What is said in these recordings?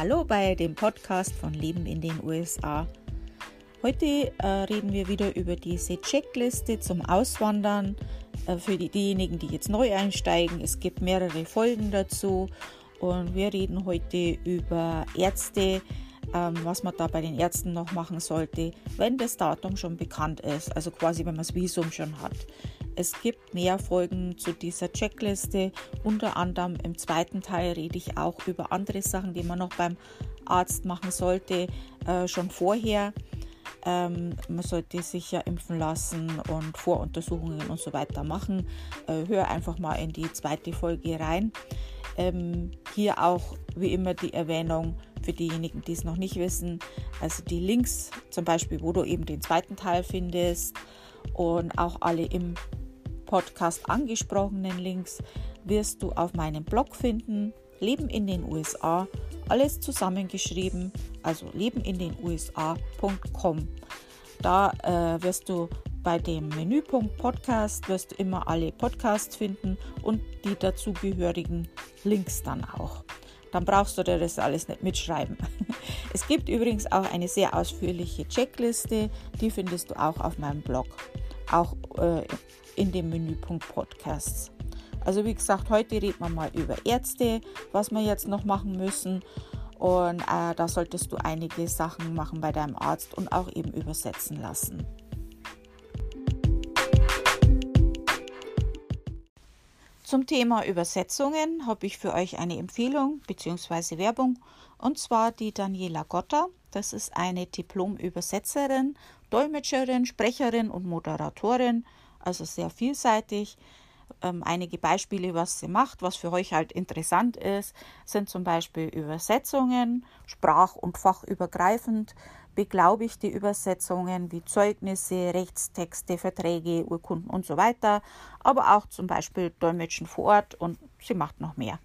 Hallo bei dem Podcast von Leben in den USA. Heute äh, reden wir wieder über diese Checkliste zum Auswandern äh, für die, diejenigen, die jetzt neu einsteigen. Es gibt mehrere Folgen dazu und wir reden heute über Ärzte, ähm, was man da bei den Ärzten noch machen sollte, wenn das Datum schon bekannt ist, also quasi wenn man das Visum schon hat. Es gibt mehr Folgen zu dieser Checkliste. Unter anderem im zweiten Teil rede ich auch über andere Sachen, die man noch beim Arzt machen sollte, äh, schon vorher. Ähm, man sollte sich ja impfen lassen und Voruntersuchungen und so weiter machen. Äh, hör einfach mal in die zweite Folge rein. Ähm, hier auch wie immer die Erwähnung für diejenigen, die es noch nicht wissen. Also die Links zum Beispiel, wo du eben den zweiten Teil findest und auch alle im Podcast angesprochenen Links wirst du auf meinem Blog finden. Leben in den USA, alles zusammengeschrieben, also lebenindenusa.com. Da äh, wirst du bei dem Menüpunkt Podcast wirst du immer alle Podcasts finden und die dazugehörigen Links dann auch. Dann brauchst du dir das alles nicht mitschreiben. Es gibt übrigens auch eine sehr ausführliche Checkliste, die findest du auch auf meinem Blog. Auch äh, in dem Menüpunkt Podcasts. Also wie gesagt, heute reden wir mal über Ärzte, was wir jetzt noch machen müssen. Und äh, da solltest du einige Sachen machen bei deinem Arzt und auch eben übersetzen lassen. Zum Thema Übersetzungen habe ich für euch eine Empfehlung bzw. Werbung und zwar die Daniela Gotta. Das ist eine Diplom-Übersetzerin, Dolmetscherin, Sprecherin und Moderatorin also sehr vielseitig. Ähm, einige Beispiele, was sie macht, was für euch halt interessant ist, sind zum Beispiel Übersetzungen, sprach- und fachübergreifend, beglaubigte Übersetzungen wie Zeugnisse, Rechtstexte, Verträge, Urkunden und so weiter, aber auch zum Beispiel Dolmetschen vor Ort und sie macht noch mehr.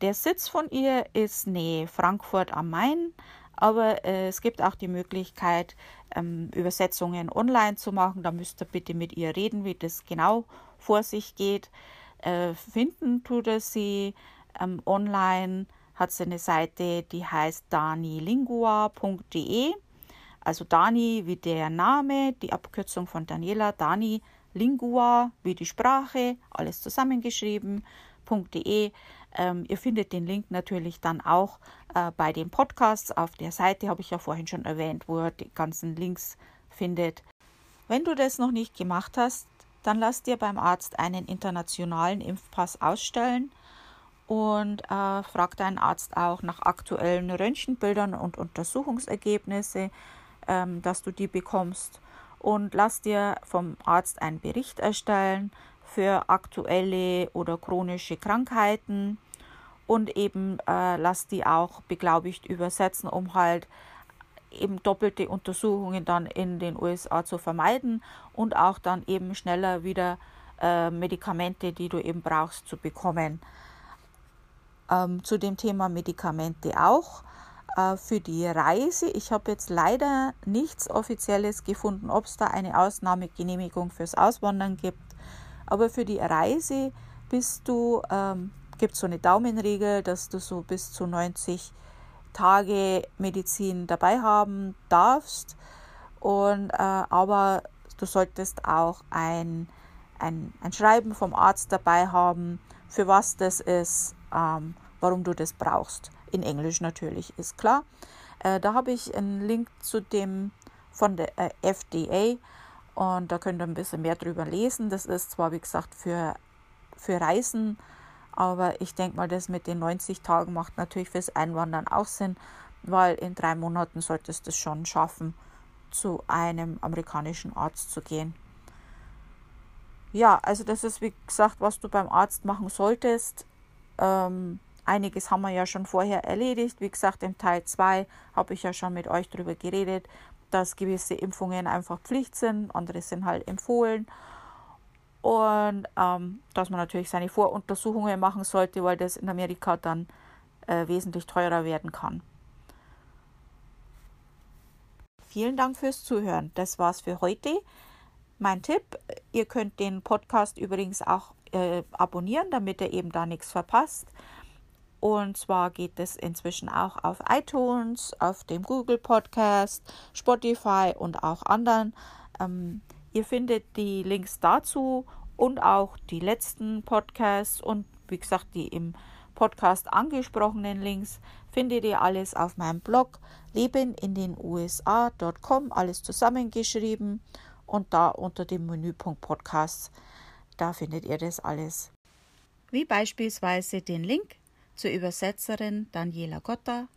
Der Sitz von ihr ist Nähe Frankfurt am Main, aber äh, es gibt auch die Möglichkeit, ähm, Übersetzungen online zu machen. Da müsst ihr bitte mit ihr reden, wie das genau vor sich geht. Äh, finden tut er sie ähm, online, hat sie eine Seite, die heißt danilingua.de. Also Dani wie der Name, die Abkürzung von Daniela, Dani Lingua wie die Sprache, alles zusammengeschrieben.de. Ähm, ihr findet den Link natürlich dann auch äh, bei den Podcasts auf der Seite, habe ich ja vorhin schon erwähnt, wo ihr die ganzen Links findet. Wenn du das noch nicht gemacht hast, dann lass dir beim Arzt einen internationalen Impfpass ausstellen und äh, frag deinen Arzt auch nach aktuellen Röntgenbildern und Untersuchungsergebnisse, ähm, dass du die bekommst. Und lass dir vom Arzt einen Bericht erstellen für aktuelle oder chronische Krankheiten und eben äh, lass die auch beglaubigt übersetzen, um halt eben doppelte Untersuchungen dann in den USA zu vermeiden und auch dann eben schneller wieder äh, Medikamente, die du eben brauchst, zu bekommen. Ähm, zu dem Thema Medikamente auch. Äh, für die Reise, ich habe jetzt leider nichts Offizielles gefunden, ob es da eine Ausnahmegenehmigung fürs Auswandern gibt, aber für die Reise bist du ähm, gibt so eine Daumenregel, dass du so bis zu 90 Tage Medizin dabei haben darfst. Und, äh, aber du solltest auch ein, ein, ein Schreiben vom Arzt dabei haben, für was das ist, ähm, warum du das brauchst. In Englisch natürlich, ist klar. Äh, da habe ich einen Link zu dem von der äh, FDA und da könnt ihr ein bisschen mehr drüber lesen. Das ist zwar, wie gesagt, für, für Reisen aber ich denke mal, das mit den 90 Tagen macht natürlich fürs Einwandern auch Sinn, weil in drei Monaten solltest du es schon schaffen, zu einem amerikanischen Arzt zu gehen. Ja, also das ist wie gesagt, was du beim Arzt machen solltest. Ähm, einiges haben wir ja schon vorher erledigt. Wie gesagt, im Teil 2 habe ich ja schon mit euch darüber geredet, dass gewisse Impfungen einfach Pflicht sind, andere sind halt empfohlen und ähm, dass man natürlich seine Voruntersuchungen machen sollte, weil das in Amerika dann äh, wesentlich teurer werden kann. Vielen Dank fürs Zuhören. Das war's für heute. Mein Tipp, ihr könnt den Podcast übrigens auch äh, abonnieren, damit ihr eben da nichts verpasst. Und zwar geht es inzwischen auch auf iTunes, auf dem Google Podcast, Spotify und auch anderen. Ähm, ihr findet die Links dazu und auch die letzten Podcasts und wie gesagt die im Podcast angesprochenen Links findet ihr alles auf meinem Blog leben in den USA.com, alles zusammengeschrieben und da unter dem Menüpunkt Podcasts, da findet ihr das alles. Wie beispielsweise den Link zur Übersetzerin Daniela Gotta,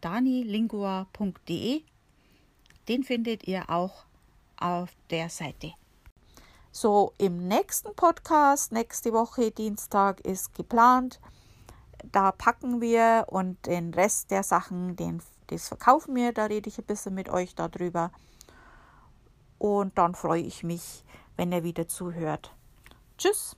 danilingua.de. Den findet ihr auch auf der Seite. So, im nächsten Podcast, nächste Woche, Dienstag, ist geplant. Da packen wir und den Rest der Sachen, den, das verkaufen wir. Da rede ich ein bisschen mit euch darüber. Und dann freue ich mich, wenn ihr wieder zuhört. Tschüss.